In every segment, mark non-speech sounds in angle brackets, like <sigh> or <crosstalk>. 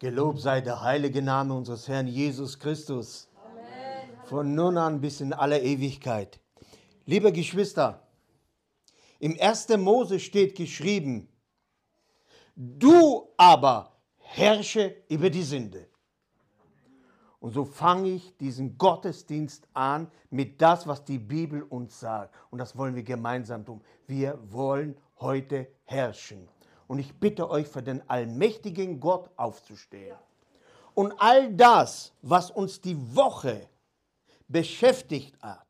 Gelobt sei der heilige Name unseres Herrn Jesus Christus. Von nun an bis in alle Ewigkeit. Liebe Geschwister, im 1. Mose steht geschrieben, du aber herrsche über die Sünde. Und so fange ich diesen Gottesdienst an mit das, was die Bibel uns sagt. Und das wollen wir gemeinsam tun. Wir wollen heute herrschen. Und ich bitte euch, für den allmächtigen Gott aufzustehen. Und all das, was uns die Woche beschäftigt hat,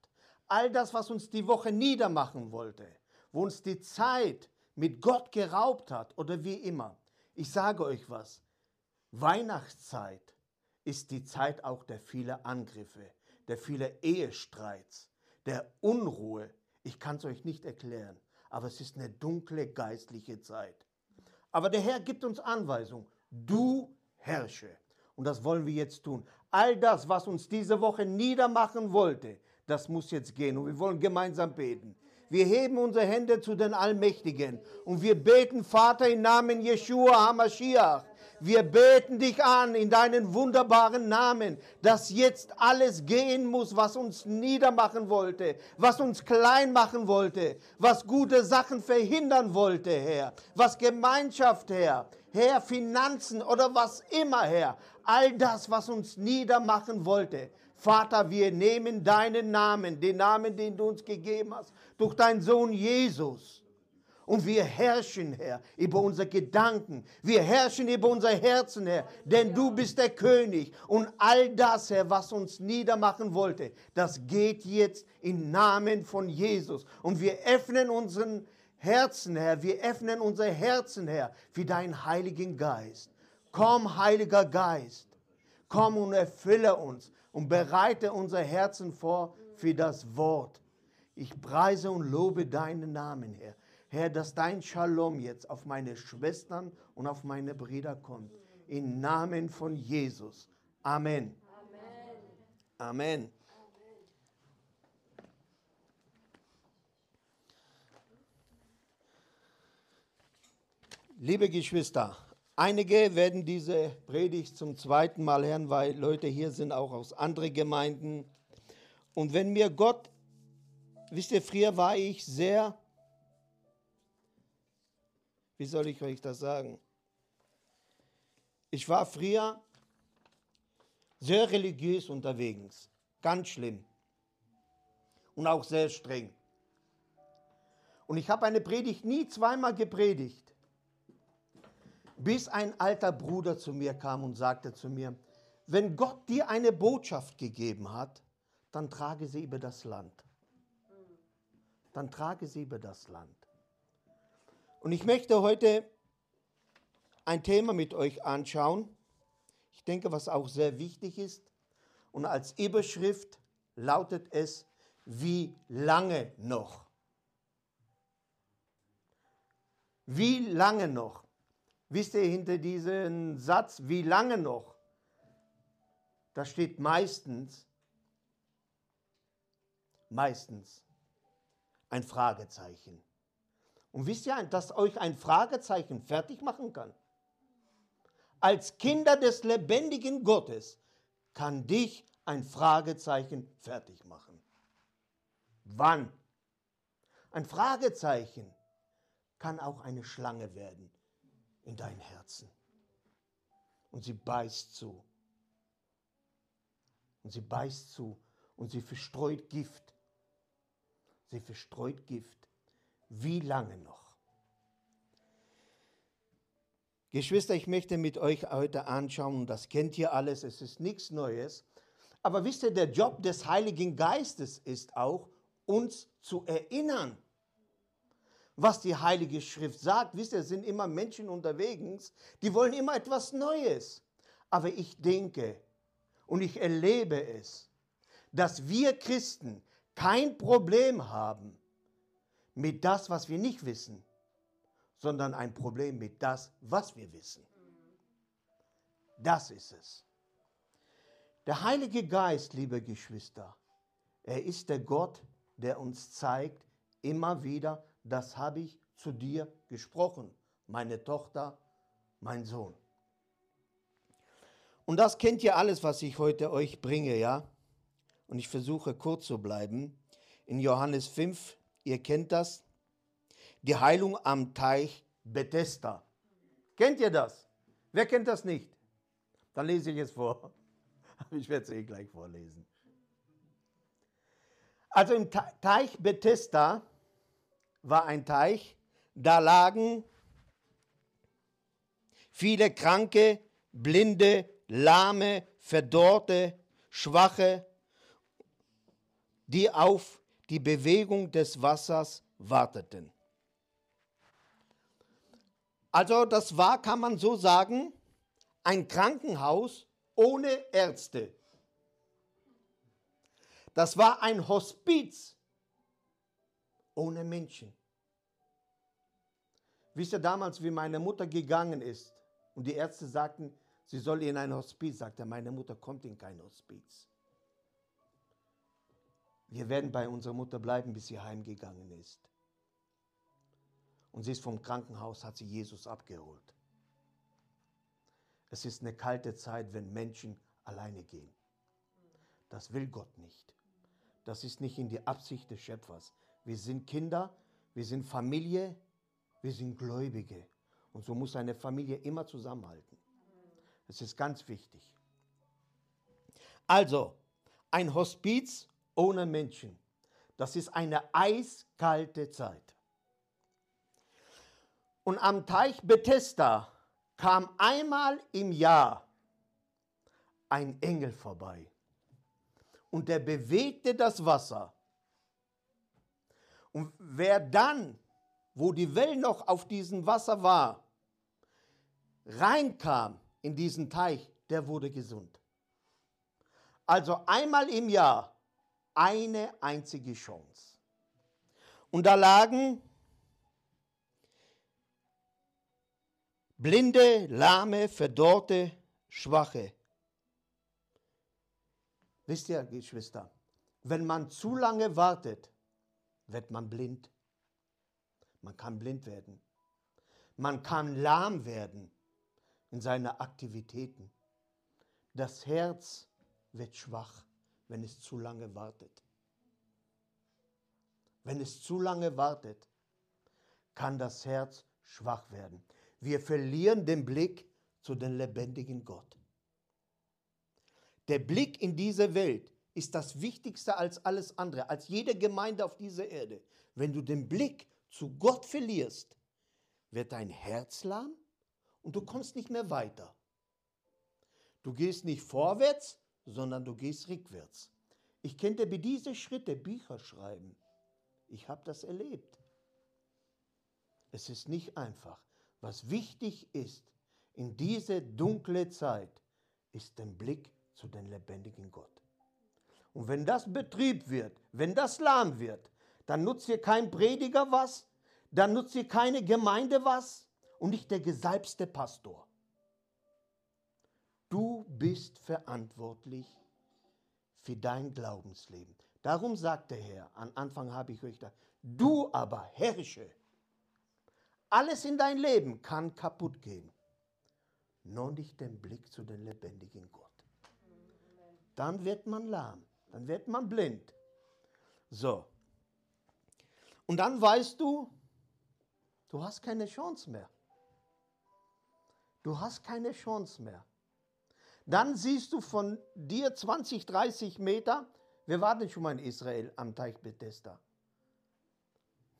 all das, was uns die Woche niedermachen wollte, wo uns die Zeit mit Gott geraubt hat oder wie immer. Ich sage euch was, Weihnachtszeit ist die Zeit auch der vielen Angriffe, der vielen Ehestreits, der Unruhe. Ich kann es euch nicht erklären, aber es ist eine dunkle geistliche Zeit. Aber der Herr gibt uns Anweisung, du herrsche. Und das wollen wir jetzt tun. All das, was uns diese Woche niedermachen wollte, das muss jetzt gehen. Und wir wollen gemeinsam beten. Wir heben unsere Hände zu den Allmächtigen und wir beten, Vater, im Namen Jeshua HaMashiach. Wir beten dich an in deinen wunderbaren Namen, dass jetzt alles gehen muss, was uns niedermachen wollte, was uns klein machen wollte, was gute Sachen verhindern wollte, Herr, was Gemeinschaft, Herr, Herr, Finanzen oder was immer, Herr, all das, was uns niedermachen wollte. Vater, wir nehmen deinen Namen, den Namen, den du uns gegeben hast, durch deinen Sohn Jesus. Und wir herrschen, Herr, über unsere Gedanken. Wir herrschen über unser Herzen, Herr. Denn du bist der König. Und all das, Herr, was uns niedermachen wollte, das geht jetzt im Namen von Jesus. Und wir öffnen unseren Herzen, Herr. Wir öffnen unser Herzen, Herr, für deinen Heiligen Geist. Komm, Heiliger Geist. Komm und erfülle uns und bereite unser Herzen vor für das Wort. Ich preise und lobe deinen Namen, Herr. Herr, dass dein Shalom jetzt auf meine Schwestern und auf meine Brüder kommt. Im Namen von Jesus. Amen. Amen. Amen. Liebe Geschwister, einige werden diese Predigt zum zweiten Mal hören, weil Leute hier sind auch aus anderen Gemeinden. Und wenn mir Gott, wisst ihr, früher war ich sehr wie soll ich euch das sagen? Ich war früher sehr religiös unterwegs, ganz schlimm und auch sehr streng. Und ich habe eine Predigt nie zweimal gepredigt, bis ein alter Bruder zu mir kam und sagte zu mir, wenn Gott dir eine Botschaft gegeben hat, dann trage sie über das Land. Dann trage sie über das Land. Und ich möchte heute ein Thema mit euch anschauen. Ich denke, was auch sehr wichtig ist. Und als Überschrift lautet es, wie lange noch? Wie lange noch? Wisst ihr hinter diesem Satz, wie lange noch? Da steht meistens, meistens ein Fragezeichen. Und wisst ihr, dass euch ein Fragezeichen fertig machen kann? Als Kinder des lebendigen Gottes kann dich ein Fragezeichen fertig machen. Wann? Ein Fragezeichen kann auch eine Schlange werden in dein Herzen. Und sie beißt zu. Und sie beißt zu und sie verstreut Gift. Sie verstreut Gift. Wie lange noch? Geschwister, ich möchte mit euch heute anschauen, das kennt ihr alles, es ist nichts Neues. Aber wisst ihr, der Job des Heiligen Geistes ist auch, uns zu erinnern, was die Heilige Schrift sagt. Wisst ihr, es sind immer Menschen unterwegs, die wollen immer etwas Neues. Aber ich denke und ich erlebe es, dass wir Christen kein Problem haben, mit das, was wir nicht wissen, sondern ein Problem mit das, was wir wissen. Das ist es. Der Heilige Geist, liebe Geschwister, er ist der Gott, der uns zeigt, immer wieder, das habe ich zu dir gesprochen, meine Tochter, mein Sohn. Und das kennt ihr alles, was ich heute euch bringe, ja? Und ich versuche kurz zu bleiben. In Johannes 5, ihr kennt das, die Heilung am Teich Bethesda. Kennt ihr das? Wer kennt das nicht? Dann lese ich es vor. <laughs> Ich werde es eh gleich vorlesen. Also im Teich Bethesda war ein Teich, da lagen viele Kranke, Blinde, Lahme, Verdorrte, Schwache, die auf die Bewegung des Wassers warteten. Also das war, kann man so sagen, ein Krankenhaus ohne Ärzte. Das war ein Hospiz ohne Menschen. Wisst ihr damals, wie meine Mutter gegangen ist und die Ärzte sagten, sie soll in ein Hospiz, sagte meine Mutter kommt in kein Hospiz. Wir werden bei unserer Mutter bleiben, bis sie heimgegangen ist. Und sie ist vom Krankenhaus, hat sie Jesus abgeholt. Es ist eine kalte Zeit, wenn Menschen alleine gehen. Das will Gott nicht. Das ist nicht in die Absicht des Schöpfers. Wir sind Kinder, wir sind Familie, wir sind Gläubige. Und so muss eine Familie immer zusammenhalten. Das ist ganz wichtig. Also, ein Hospiz ohne Menschen. Das ist eine eiskalte Zeit. Und am Teich Bethesda kam einmal im Jahr ein Engel vorbei und der bewegte das Wasser. Und wer dann, wo die Wellen noch auf diesem Wasser war, reinkam in diesen Teich, der wurde gesund. Also einmal im Jahr eine einzige Chance. Und da lagen Blinde, Lahme, Verdorrte, Schwache. Wisst ihr, Geschwister, wenn man zu lange wartet, wird man blind. Man kann blind werden. Man kann lahm werden in seinen Aktivitäten. Das Herz wird schwach, wenn es zu lange wartet. Wenn es zu lange wartet, kann das Herz schwach werden. Wir verlieren den Blick zu dem lebendigen Gott. Der Blick in diese Welt ist das Wichtigste als alles andere, als jede Gemeinde auf dieser Erde. Wenn du den Blick zu Gott verlierst, wird dein Herz lahm und du kommst nicht mehr weiter. Du gehst nicht vorwärts, sondern du gehst rückwärts. Ich könnte bei diese Schritte Bücher schreiben. Ich habe das erlebt. Es ist nicht einfach. Was wichtig ist in diese dunkle Zeit, ist der Blick zu dem lebendigen Gott. Und wenn das Betrieb wird, wenn das lahm wird, dann nutzt hier kein Prediger was, dann nutzt hier keine Gemeinde was und nicht der gesalbste Pastor. Du bist verantwortlich für dein Glaubensleben. Darum sagt der Herr, am Anfang habe ich euch da, du aber herrsche alles in dein Leben kann kaputt gehen. Nur nicht den Blick zu dem lebendigen Gott. Dann wird man lahm, dann wird man blind. So. Und dann weißt du, du hast keine Chance mehr. Du hast keine Chance mehr. Dann siehst du von dir 20, 30 Meter, wir waren schon mal in Israel am Teich Bethesda.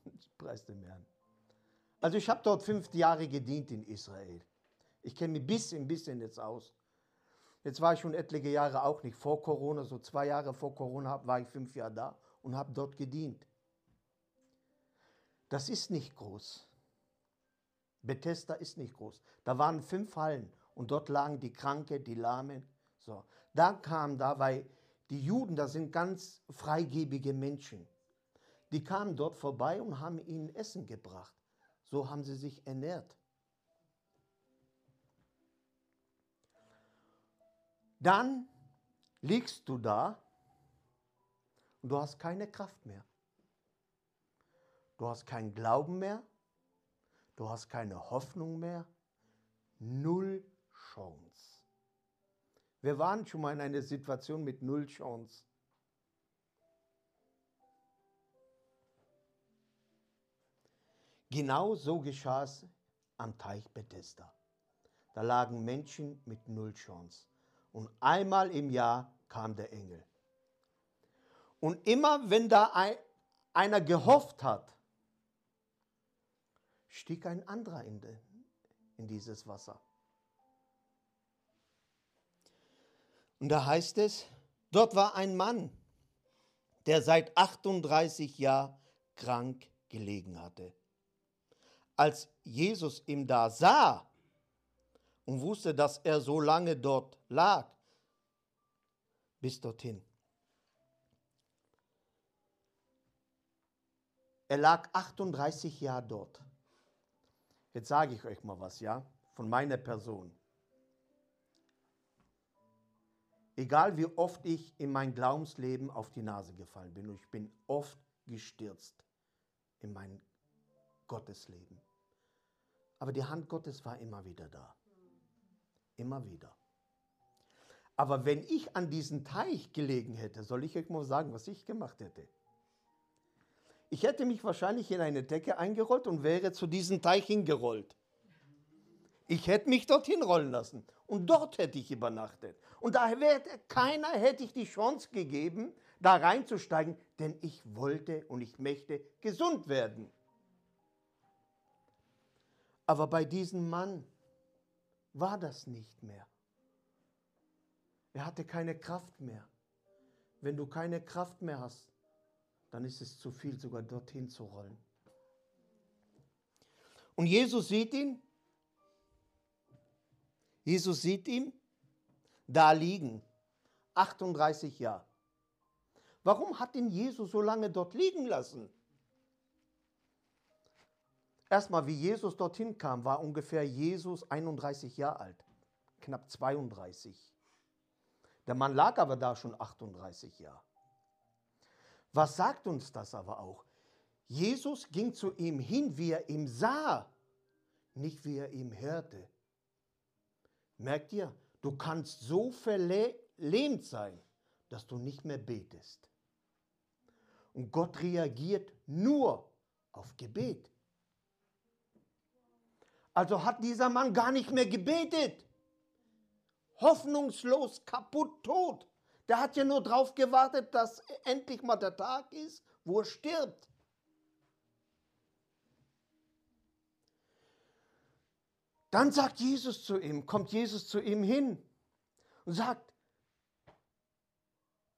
<laughs> Preis dem Herrn. Also ich habe dort fünf Jahre gedient in Israel. Ich kenne mich ein bisschen, bisschen jetzt aus. Jetzt war ich schon etliche Jahre auch nicht vor Corona, so zwei Jahre vor Corona war ich fünf Jahre da und habe dort gedient. Das ist nicht groß. Bethesda ist nicht groß. Da waren fünf Hallen und dort lagen die Kranke, die Lahmen. So. Da kam da, weil die Juden, das sind ganz freigebige Menschen. Die kamen dort vorbei und haben ihnen Essen gebracht. So haben sie sich ernährt. Dann liegst du da und du hast keine Kraft mehr. Du hast keinen Glauben mehr. Du hast keine Hoffnung mehr. Null Chance. Wir waren schon mal in einer Situation mit null Chance. Genau so geschah es am Teich Bethesda. Da lagen Menschen mit null Chance. Und einmal im Jahr kam der Engel. Und immer wenn da ein, einer gehofft hat, stieg ein anderer in, de, in dieses Wasser. Und da heißt es, dort war ein Mann, der seit 38 Jahren krank gelegen hatte. Als Jesus ihn da sah und wusste, dass er so lange dort lag, bis dorthin. Er lag 38 Jahre dort. Jetzt sage ich euch mal was, ja, von meiner Person. Egal wie oft ich in mein Glaubensleben auf die Nase gefallen bin, und ich bin oft gestürzt in mein Gottesleben. Aber die Hand Gottes war immer wieder da. Immer wieder. Aber wenn ich an diesen Teich gelegen hätte, soll ich euch mal sagen, was ich gemacht hätte? Ich hätte mich wahrscheinlich in eine Decke eingerollt und wäre zu diesem Teich hingerollt. Ich hätte mich dorthin rollen lassen und dort hätte ich übernachtet. Und daher hätte keiner hätte ich die Chance gegeben, da reinzusteigen, denn ich wollte und ich möchte gesund werden. Aber bei diesem Mann war das nicht mehr. Er hatte keine Kraft mehr. Wenn du keine Kraft mehr hast, dann ist es zu viel, sogar dorthin zu rollen. Und Jesus sieht ihn Jesus sieht ihn da liegen, 38 Jahre. Warum hat ihn Jesus so lange dort liegen lassen? Erstmal, wie Jesus dorthin kam, war ungefähr Jesus 31 Jahre alt, knapp 32. Der Mann lag aber da schon 38 Jahre. Was sagt uns das aber auch? Jesus ging zu ihm hin, wie er ihn sah, nicht wie er ihn hörte. Merkt ihr, du kannst so verlähmt sein, dass du nicht mehr betest. Und Gott reagiert nur auf Gebet. Also hat dieser Mann gar nicht mehr gebetet. Hoffnungslos, kaputt, tot. Der hat ja nur darauf gewartet, dass endlich mal der Tag ist, wo er stirbt. Dann sagt Jesus zu ihm, kommt Jesus zu ihm hin und sagt,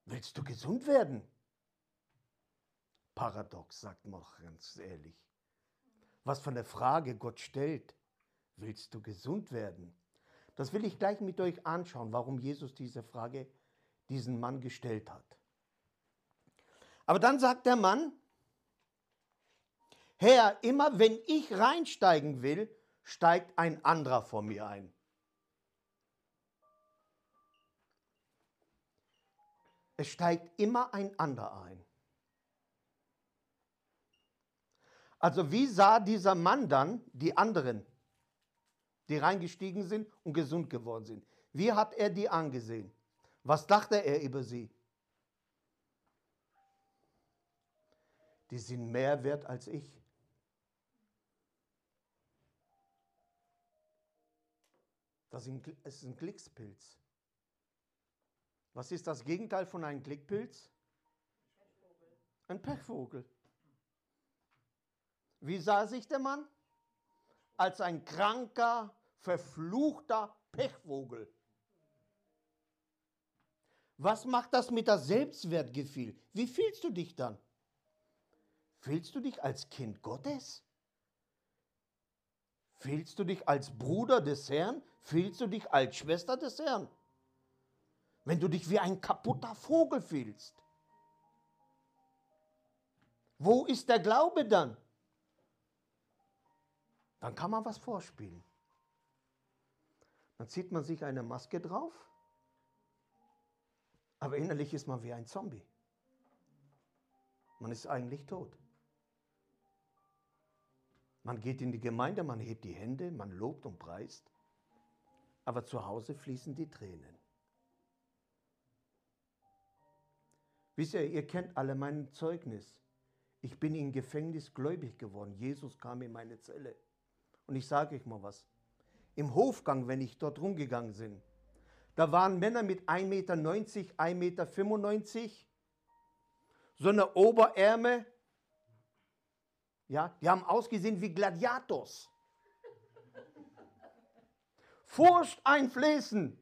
willst du gesund werden? Paradox, sagt man auch ganz ehrlich. Was für eine Frage Gott stellt, willst du gesund werden? Das will ich gleich mit euch anschauen, warum Jesus diese Frage diesen Mann gestellt hat. Aber dann sagt der Mann, Herr, immer wenn ich reinsteigen will, steigt ein anderer vor mir ein. Es steigt immer ein anderer ein. Also wie sah dieser Mann dann die anderen, die reingestiegen sind und gesund geworden sind? Wie hat er die angesehen? Was dachte er über sie? Die sind mehr wert als ich. Das ist ein Glückspilz. Was ist das Gegenteil von einem Glückspilz? Ein Pechvogel. Wie sah sich der Mann? Als ein kranker, verfluchter Pechvogel. Was macht das mit das Selbstwertgefühl? Wie fühlst du dich dann? Fühlst du dich als Kind Gottes? Fühlst du dich als Bruder des Herrn? Fühlst du dich als Schwester des Herrn? Wenn du dich wie ein kaputter Vogel fühlst. Wo ist der Glaube dann? Dann kann man was vorspielen. Dann zieht man sich eine Maske drauf, aber innerlich ist man wie ein Zombie. Man ist eigentlich tot. Man geht in die Gemeinde, man hebt die Hände, man lobt und preist, aber zu Hause fließen die Tränen. Wisst ihr, ihr kennt alle mein Zeugnis. Ich bin im Gefängnis gläubig geworden. Jesus kam in meine Zelle. Und ich sage euch mal was. Im Hofgang, wenn ich dort rumgegangen bin, da waren Männer mit 1,90 Meter, 1,95 Meter, so eine Oberärme, ja, die haben ausgesehen wie Gladiators. Furcht einfließen.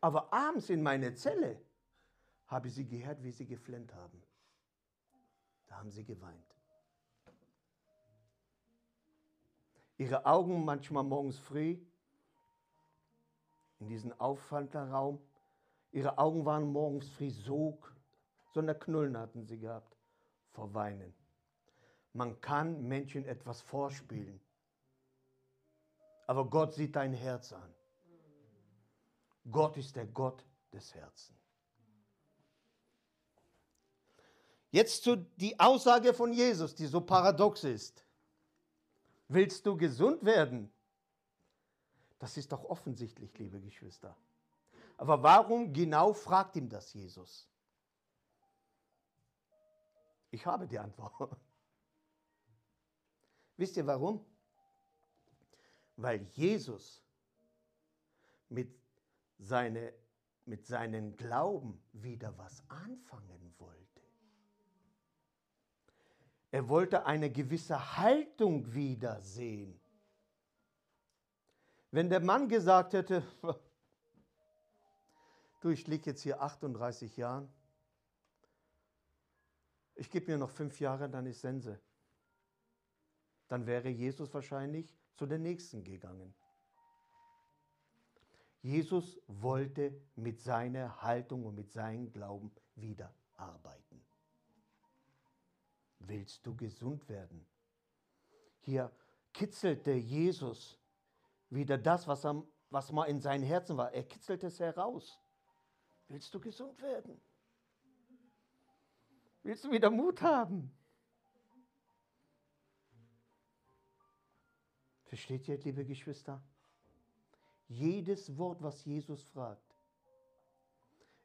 Aber abends in meine Zelle habe ich sie gehört, wie sie geflennt haben. Da haben sie geweint. Ihre Augen manchmal morgens früh in diesen Auffalterraum. Ihre Augen waren morgens früh so, so eine Knullen hatten sie gehabt vor Weinen. Man kann Menschen etwas vorspielen, aber Gott sieht dein Herz an. Gott ist der Gott des Herzens. Jetzt zu die Aussage von Jesus, die so paradox ist. Willst du gesund werden? Das ist doch offensichtlich, liebe Geschwister. Aber warum genau fragt ihm das Jesus? Ich habe die Antwort. Wisst ihr warum? Weil Jesus mit, seine, mit seinem Glauben wieder was anfangen wollte. Er wollte eine gewisse Haltung wiedersehen. Wenn der Mann gesagt hätte, <laughs> du, ich liege jetzt hier 38 Jahren, ich gebe mir noch fünf Jahre, dann ist Sense. Dann wäre Jesus wahrscheinlich zu der Nächsten gegangen. Jesus wollte mit seiner Haltung und mit seinem Glauben wieder arbeiten. Willst du gesund werden? Hier kitzelte Jesus wieder das, was, am, was mal in seinem Herzen war. Er kitzelt es heraus. Willst du gesund werden? Willst du wieder Mut haben? Versteht ihr, liebe Geschwister? Jedes Wort, was Jesus fragt,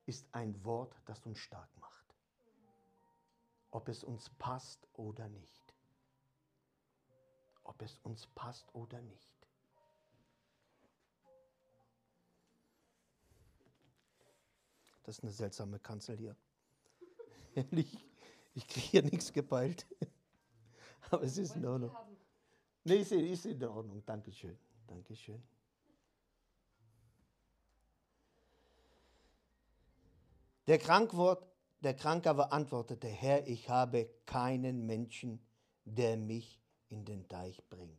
ist ein Wort, das uns stark macht. Ob es uns passt oder nicht. Ob es uns passt oder nicht. Das ist eine seltsame Kanzel hier. <laughs> Ich, ich kriege hier nichts gepeilt. <laughs> Aber es ist in Ordnung. Nee, ist, ist in Ordnung. Dankeschön. Dankeschön. Der, Krankwort, der Kranke aber antwortete, Herr, ich habe keinen Menschen, der mich in den Teich bringt.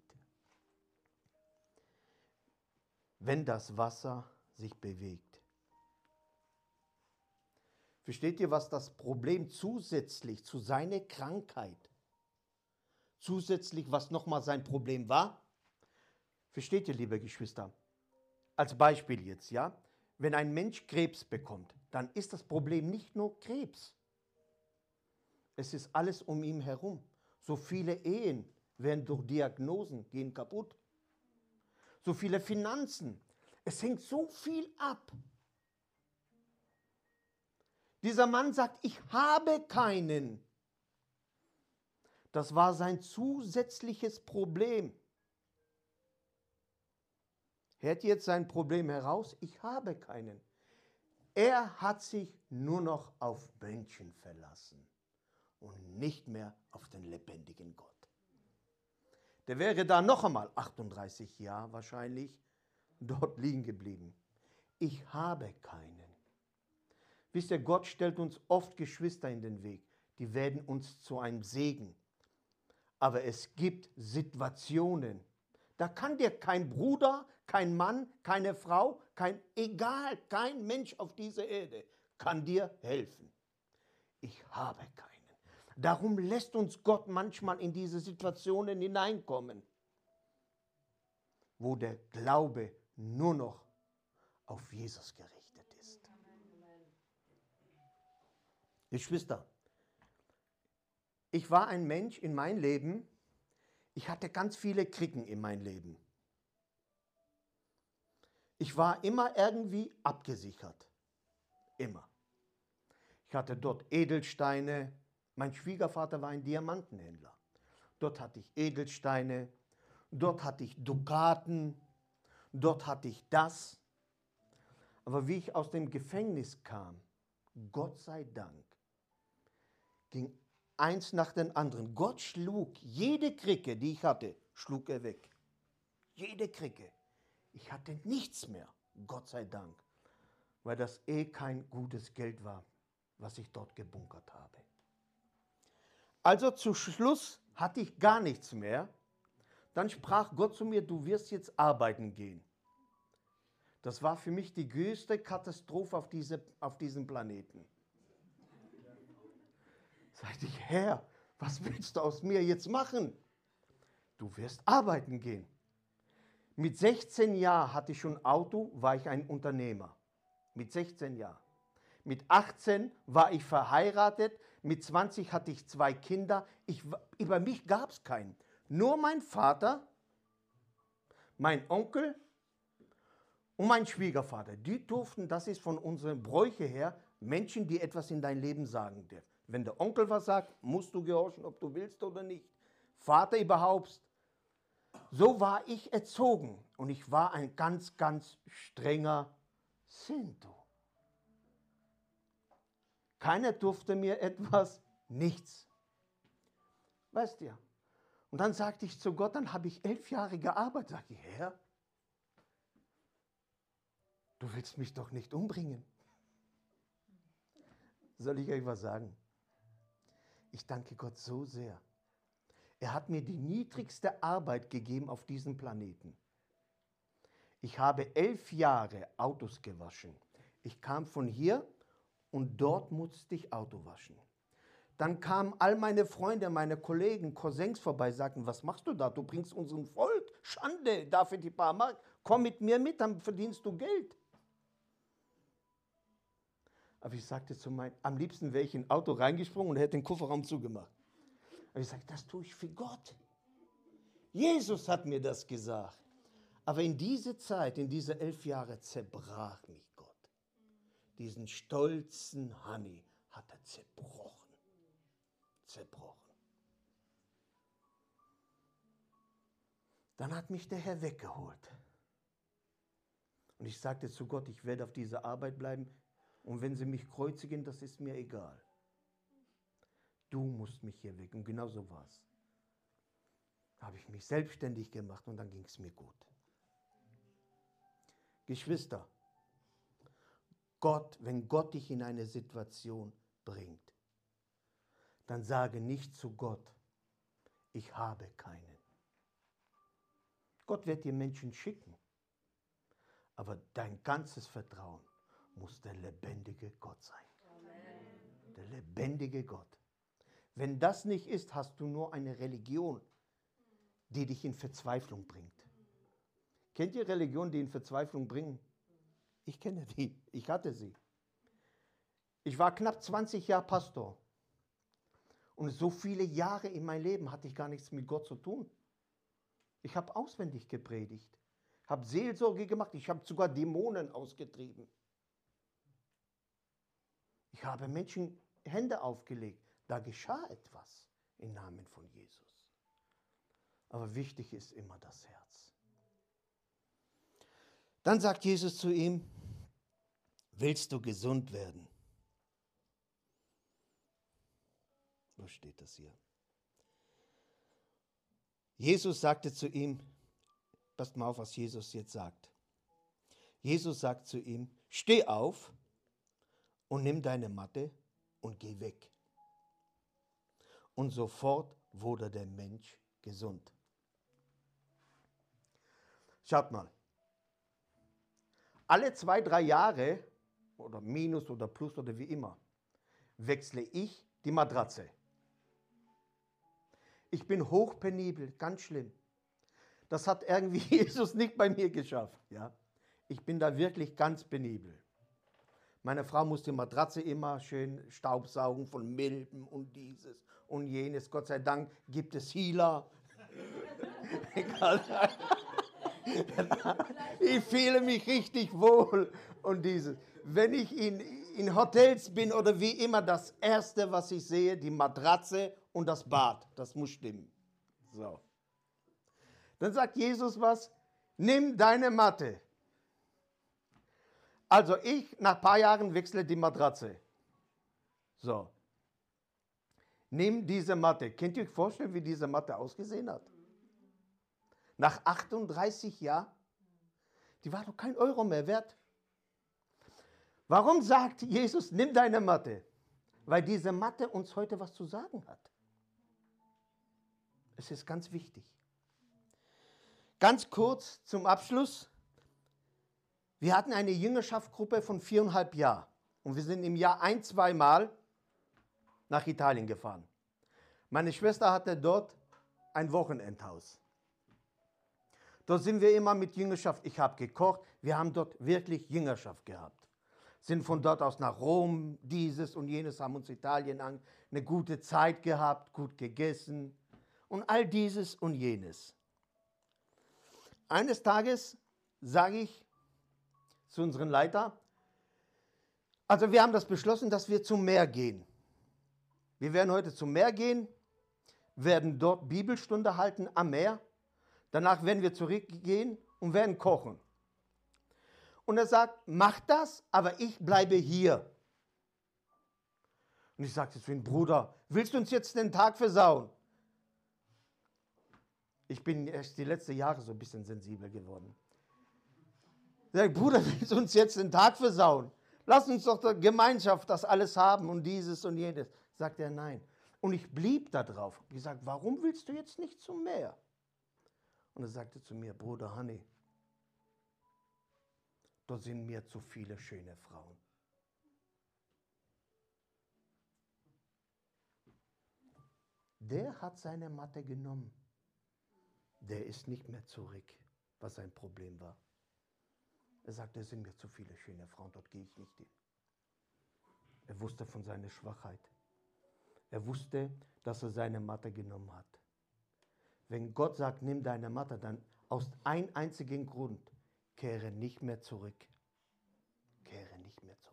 Wenn das Wasser sich bewegt, Versteht ihr, was das Problem zusätzlich zu seiner Krankheit, zusätzlich, was nochmal sein Problem war? Versteht ihr, liebe Geschwister? Als Beispiel jetzt, ja? Wenn ein Mensch Krebs bekommt, dann ist das Problem nicht nur Krebs. Es ist alles um ihn herum. So viele Ehen werden durch Diagnosen gehen kaputt. So viele Finanzen. Es hängt so viel ab. Dieser Mann sagt, ich habe keinen. Das war sein zusätzliches Problem. Hört jetzt sein Problem heraus? Ich habe keinen. Er hat sich nur noch auf Menschen verlassen und nicht mehr auf den lebendigen Gott. Der wäre da noch einmal 38 Jahre wahrscheinlich dort liegen geblieben. Ich habe keinen. Wisst ihr, Gott stellt uns oft Geschwister in den Weg, die werden uns zu einem Segen. Aber es gibt Situationen, da kann dir kein Bruder, kein Mann, keine Frau, kein egal, kein Mensch auf dieser Erde kann dir helfen. Ich habe keinen. Darum lässt uns Gott manchmal in diese Situationen hineinkommen, wo der Glaube nur noch auf Jesus gerichtet ist. Geschwister, ich war ein Mensch in meinem Leben, ich hatte ganz viele Kriegen in meinem Leben. Ich war immer irgendwie abgesichert. Immer. Ich hatte dort Edelsteine. Mein Schwiegervater war ein Diamantenhändler. Dort hatte ich Edelsteine. Dort hatte ich Dukaten. Dort hatte ich das. Aber wie ich aus dem Gefängnis kam, Gott sei Dank, ging eins nach dem anderen. Gott schlug jede Kricke, die ich hatte, schlug er weg. Jede Kricke. Ich hatte nichts mehr, Gott sei Dank, weil das eh kein gutes Geld war, was ich dort gebunkert habe. Also zu Schluss hatte ich gar nichts mehr. Dann sprach Gott zu mir, du wirst jetzt arbeiten gehen. Das war für mich die größte Katastrophe auf, diese, auf diesem Planeten. Sagte ich, Herr, was willst du aus mir jetzt machen? Du wirst arbeiten gehen. Mit 16 Jahren hatte ich schon Auto, war ich ein Unternehmer. Mit 16 Jahren. Mit 18 war ich verheiratet, mit 20 hatte ich zwei Kinder. Ich, über mich gab es keinen. Nur mein Vater, mein Onkel und mein Schwiegervater. Die durften, das ist von unseren Bräuche her, Menschen, die etwas in dein Leben sagen dürfen. Wenn der Onkel was sagt, musst du gehorchen, ob du willst oder nicht. Vater überhaupt. So war ich erzogen und ich war ein ganz, ganz strenger Sinto. Keiner durfte mir etwas, nichts. Weißt du? Und dann sagte ich zu Gott, dann habe ich elf Jahre gearbeitet. Sag ich, Herr, du willst mich doch nicht umbringen. Soll ich euch was sagen? Ich danke Gott so sehr. Er hat mir die niedrigste Arbeit gegeben auf diesem Planeten. Ich habe elf Jahre Autos gewaschen. Ich kam von hier und dort musste ich Auto waschen. Dann kamen all meine Freunde, meine Kollegen, Cousins vorbei, sagten, was machst du da? Du bringst unserem Volk Schande dafür die paar Mark. Komm mit mir mit, dann verdienst du Geld. Aber ich sagte zu meinem, am liebsten wäre ich in ein Auto reingesprungen und hätte den Kofferraum zugemacht. Aber ich sagte, das tue ich für Gott. Jesus hat mir das gesagt. Aber in diese Zeit, in diese elf Jahre, zerbrach mich Gott diesen stolzen Honey hat er zerbrochen. Zerbrochen. Dann hat mich der Herr weggeholt. Und ich sagte zu Gott, ich werde auf dieser Arbeit bleiben. Und wenn sie mich kreuzigen, das ist mir egal. Du musst mich hier weg. Und genau so war es. Habe ich mich selbstständig gemacht und dann ging es mir gut. Geschwister, Gott, wenn Gott dich in eine Situation bringt, dann sage nicht zu Gott, ich habe keinen. Gott wird dir Menschen schicken, aber dein ganzes Vertrauen muss der lebendige Gott sein. Amen. Der lebendige Gott. Wenn das nicht ist, hast du nur eine Religion, die dich in Verzweiflung bringt. Kennt ihr Religionen, die in Verzweiflung bringen? Ich kenne die, ich hatte sie. Ich war knapp 20 Jahre Pastor. Und so viele Jahre in meinem Leben hatte ich gar nichts mit Gott zu tun. Ich habe auswendig gepredigt, habe Seelsorge gemacht, ich habe sogar Dämonen ausgetrieben. Ich habe Menschen Hände aufgelegt. Da geschah etwas im Namen von Jesus. Aber wichtig ist immer das Herz. Dann sagt Jesus zu ihm, willst du gesund werden? Wo steht das hier? Jesus sagte zu ihm, passt mal auf, was Jesus jetzt sagt. Jesus sagt zu ihm, steh auf und nimm deine Matte und geh weg. Und sofort wurde der Mensch gesund. Schaut mal, alle zwei, drei Jahre oder minus oder plus oder wie immer, wechsle ich die Matratze. Ich bin hochpenibel, ganz schlimm. Das hat irgendwie <laughs> Jesus nicht bei mir geschafft. Ja? Ich bin da wirklich ganz penibel. Meine Frau muss die Matratze immer schön staubsaugen von Milben und dieses und jenes. Gott sei Dank gibt es Healer. <laughs> <laughs> ich fühle mich richtig wohl und dieses. Wenn ich ihn, in Hotels bin oder wie immer, das Erste, was ich sehe, die Matratze und das Bad. Das muss stimmen. So. Dann sagt Jesus was, nimm deine Matte. Also ich, nach ein paar Jahren wechsle die Matratze. So. Nimm diese Matte. Könnt ihr euch vorstellen, wie diese Matte ausgesehen hat? Nach 38 Jahren? Die war doch kein Euro mehr wert. Warum sagt Jesus, nimm deine Matte? Weil diese Matte uns heute was zu sagen hat. Es ist ganz wichtig. Ganz kurz zum Abschluss. Wir hatten eine Jüngerschaftsgruppe von viereinhalb Jahren und wir sind im Jahr ein, zweimal nach Italien gefahren. Meine Schwester hatte dort ein Wochenendhaus. Dort sind wir immer mit Jüngerschaft. Ich habe gekocht. Wir haben dort wirklich Jüngerschaft gehabt. Sind von dort aus nach Rom, dieses und jenes, haben uns Italien an, eine gute Zeit gehabt, gut gegessen und all dieses und jenes. Eines Tages sage ich zu unserem Leiter, also wir haben das beschlossen, dass wir zum Meer gehen. Wir werden heute zum Meer gehen, werden dort Bibelstunde halten am Meer Danach werden wir zurückgehen und werden kochen. Und er sagt, mach das, aber ich bleibe hier. Und ich sagte zu ihm, Bruder, willst du uns jetzt den Tag versauen? Ich bin erst die letzten Jahre so ein bisschen sensibel geworden. Sage, Bruder, <laughs> willst du uns jetzt den Tag versauen? Lass uns doch der Gemeinschaft das alles haben und dieses und jenes. Sagt er, nein. Und ich blieb da drauf. Ich sage, warum willst du jetzt nicht zum Meer? Und er sagte zu mir, Bruder Hanni, dort sind mir zu viele schöne Frauen. Der hat seine Matte genommen. Der ist nicht mehr zurück, was sein Problem war. Er sagte, es sind mir zu viele schöne Frauen, dort gehe ich nicht hin. Er wusste von seiner Schwachheit. Er wusste, dass er seine Matte genommen hat. Wenn Gott sagt, nimm deine Matte, dann aus einem einzigen Grund, kehre nicht mehr zurück. Kehre nicht mehr zurück.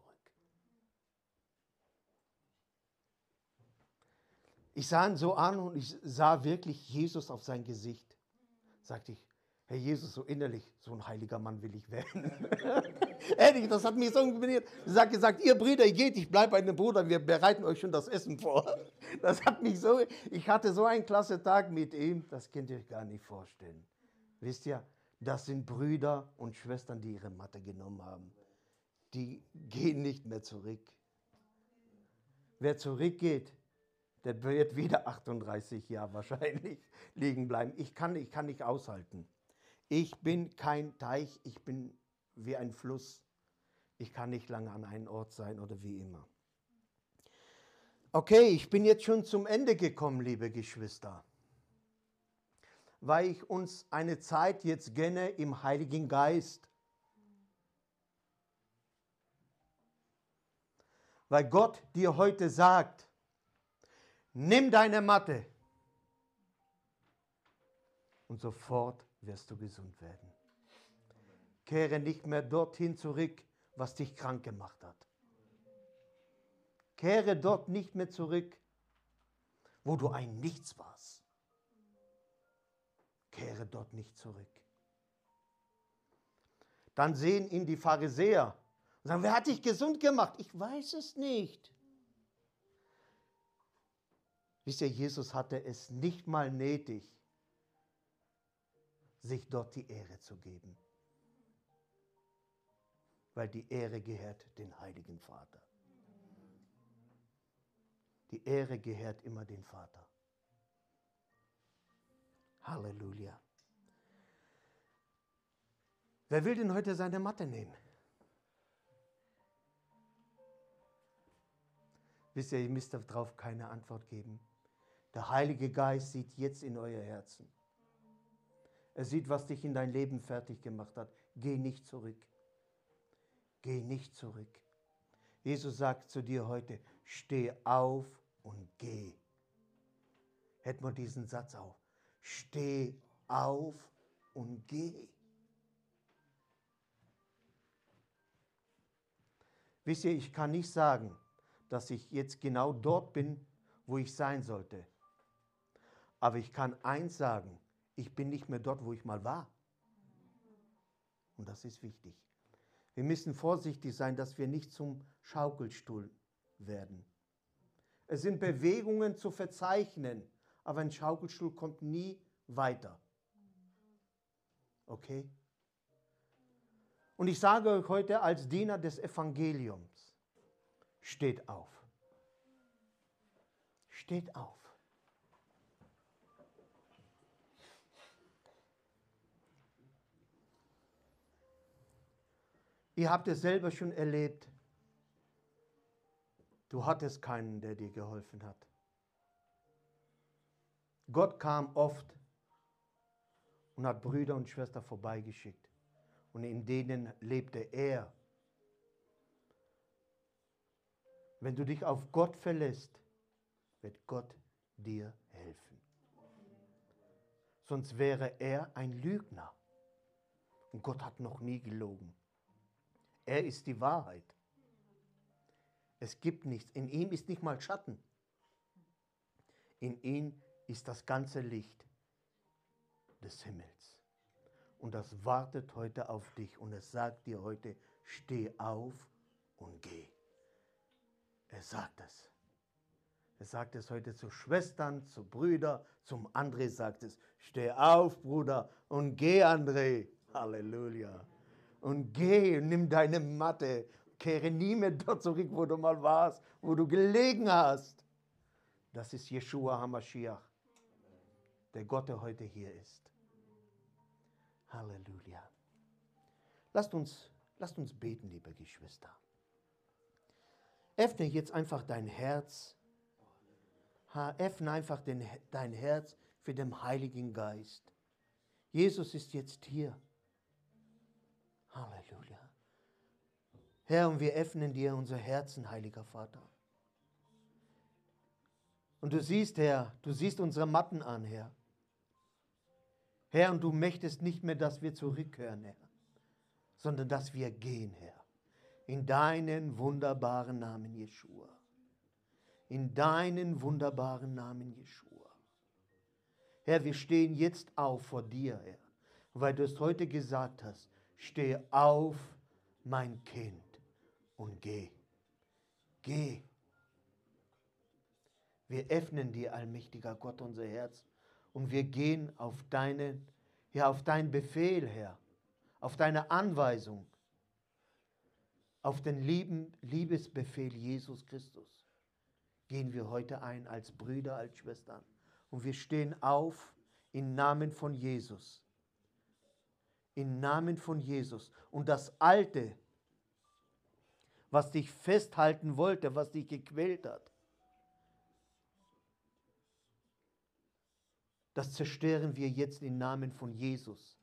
Ich sah ihn so an und ich sah wirklich Jesus auf sein Gesicht. Sagte ich, Herr Jesus, so innerlich, so ein heiliger Mann will ich werden. <laughs> Ehrlich, das hat mich so inspiriert. Ich habe gesagt, ihr Brüder, geht, ich bleibe bei dem Bruder, wir bereiten euch schon das Essen vor. <laughs> Das hat mich so, ich hatte so einen klasse Tag mit ihm, das könnt ihr euch gar nicht vorstellen. Wisst ihr, das sind Brüder und Schwestern, die ihre Matte genommen haben. Die gehen nicht mehr zurück. Wer zurückgeht, der wird wieder <laughs> 38 Jahre wahrscheinlich liegen bleiben. Ich kann, ich kann nicht aushalten. Ich bin kein Teich, ich bin wie ein Fluss. Ich kann nicht lange an einem Ort sein oder wie immer. Okay, ich bin jetzt schon zum Ende gekommen, liebe Geschwister, weil ich uns eine Zeit jetzt gönne im Heiligen Geist. Weil Gott dir heute sagt, nimm deine Matte und sofort wirst du gesund werden. Kehre nicht mehr dorthin zurück, was dich krank gemacht hat. Kehre dort nicht mehr zurück, wo du ein Nichts warst. Kehre dort nicht zurück. Dann sehen ihn die Pharisäer und sagen, wer hat dich gesund gemacht? Ich weiß es nicht. Wisst ihr, Jesus hatte es nicht mal nötig, sich dort die Ehre zu geben. Weil die Ehre gehört den Heiligen Vater. Die Ehre gehört immer dem Vater. Halleluja. Wer will denn heute seine Matte nehmen? Wisst ihr, ihr müsst darauf keine Antwort geben. Der Heilige Geist sieht jetzt in euer Herzen. Er sieht, was dich in dein Leben fertig gemacht hat. Geh nicht zurück. Geh nicht zurück. Jesus sagt zu dir heute, steh auf und geh. Hätten wir diesen Satz auf. Steh auf und geh. Wisst ihr, ich kann nicht sagen, dass ich jetzt genau dort bin, wo ich sein sollte. Aber ich kann eins sagen, ich bin nicht mehr dort, wo ich mal war. Und das ist wichtig. Wir müssen vorsichtig sein, dass wir nicht zum Schaukelstuhl werden. Es sind Bewegungen zu verzeichnen, aber ein Schaukelstuhl kommt nie weiter. Okay? Und ich sage euch heute als Diener des Evangeliums, steht auf. Steht auf. Ihr habt es selber schon erlebt. Du hattest keinen, der dir geholfen hat. Gott kam oft und hat Brüder und Schwestern vorbeigeschickt. Und in denen lebte er. Wenn du dich auf Gott verlässt, wird Gott dir helfen. Sonst wäre er ein Lügner. Und Gott hat noch nie gelogen. Er ist die Wahrheit. Es gibt nichts. In ihm ist nicht mal Schatten. In ihm ist das ganze Licht des Himmels. Und das wartet heute auf dich und es sagt dir heute, steh auf und geh. Er sagt es. Er sagt es heute zu Schwestern, zu Brüdern, zum André sagt es, steh auf, Bruder, und geh, André. Halleluja und geh nimm deine Matte. Kehre nie mehr <laughs> dort zurück, wo du mal warst, wo du gelegen hast. Das ist Yeshua HaMashiach, der Gott, der heute hier ist. Halleluja. Lasst uns, lasst uns beten, liebe Geschwister. Öffne jetzt einfach dein Herz. Öffne einfach den, dein Herz für den Heiligen Geist. Jesus ist jetzt hier. Halleluja. Herr, und wir öffnen dir unser Herzen, heiliger Vater. Und du siehst, Herr, du siehst unsere Matten an, Herr. Herr, und du möchtest nicht mehr, dass wir zurückkehren, Herr, sondern dass wir gehen, Herr. In deinen wunderbaren Namen, Jeshua. In deinen wunderbaren Namen, Jeshua. Herr, wir stehen jetzt auf vor dir, Herr, weil du es heute gesagt hast, Steh auf, mein Kind, und geh. Geh. Wir öffnen dir, allmächtiger Gott, unser Herz und wir gehen auf deinen, ja, auf deinen Befehl, Herr, auf deine Anweisung, auf den lieben Liebesbefehl Jesus Christus. Gehen wir heute ein als Brüder, als Schwestern und wir stehen auf im Namen von Jesus im Namen von Jesus. Und das Alte, was dich festhalten wollte, was dich gequält hat, das zerstören wir jetzt im Namen von Jesus.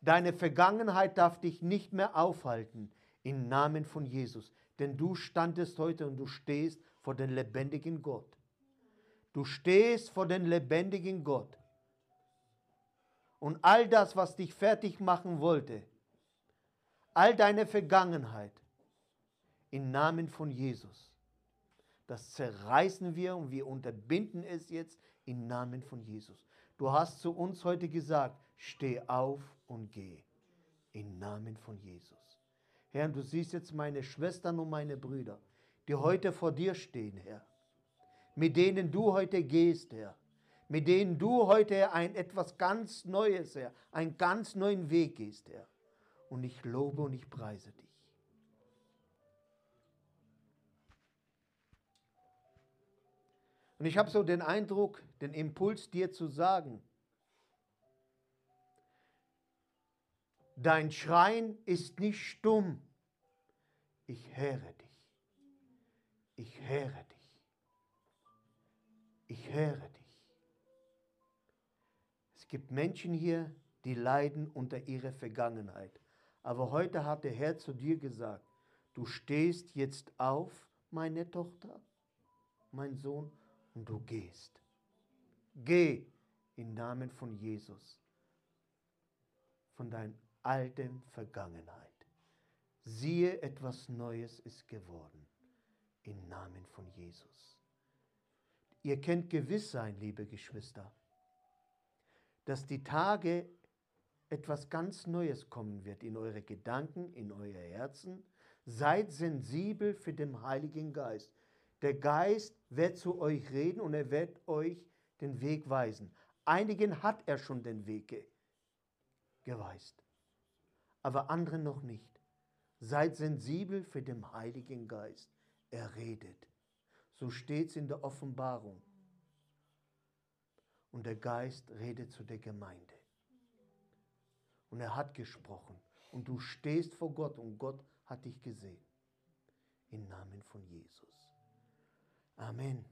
Deine Vergangenheit darf dich nicht mehr aufhalten im Namen von Jesus, denn du standest heute und du stehst vor dem lebendigen Gott. Du stehst vor dem lebendigen Gott und all das, was dich fertig machen wollte, all deine Vergangenheit, im Namen von Jesus, das zerreißen wir und wir unterbinden es jetzt im Namen von Jesus. Du hast zu uns heute gesagt, steh auf und geh. Im Namen von Jesus. Herr, du siehst jetzt meine Schwestern und meine Brüder, die heute vor dir stehen, Herr, mit denen du heute gehst, Herr mit denen du heute ein etwas ganz Neues, Herr, einen ganz neuen Weg gehst, Herr. Und ich lobe und ich preise dich. Und ich habe so den Eindruck, den Impuls dir zu sagen, dein Schreien ist nicht stumm. Ich höre dich. Ich höre dich. Ich höre dich. Gibt Menschen hier, die leiden unter ihrer Vergangenheit. Aber heute hat der Herr zu dir gesagt, du stehst jetzt auf, meine Tochter, mein Sohn, und du gehst. Geh im Namen von Jesus von deiner alten Vergangenheit. siehe, etwas Neues ist geworden. Im Namen von Jesus. Ihr könnt gewiss sein, liebe Geschwister, dass die Tage etwas ganz Neues kommen wird in eure Gedanken, in euer Herzen. Seid sensibel für den Heiligen Geist. Der Geist wird zu euch reden und er wird euch den Weg weisen. Einigen hat er schon den Weg geweist, aber anderen noch nicht. Seid sensibel für den Heiligen Geist. Er redet. So steht es in der Offenbarung. Und der Geist redet zu der Gemeinde. Und er hat gesprochen. Und du stehst vor Gott und Gott hat dich gesehen. Im Namen von Jesus. Amen.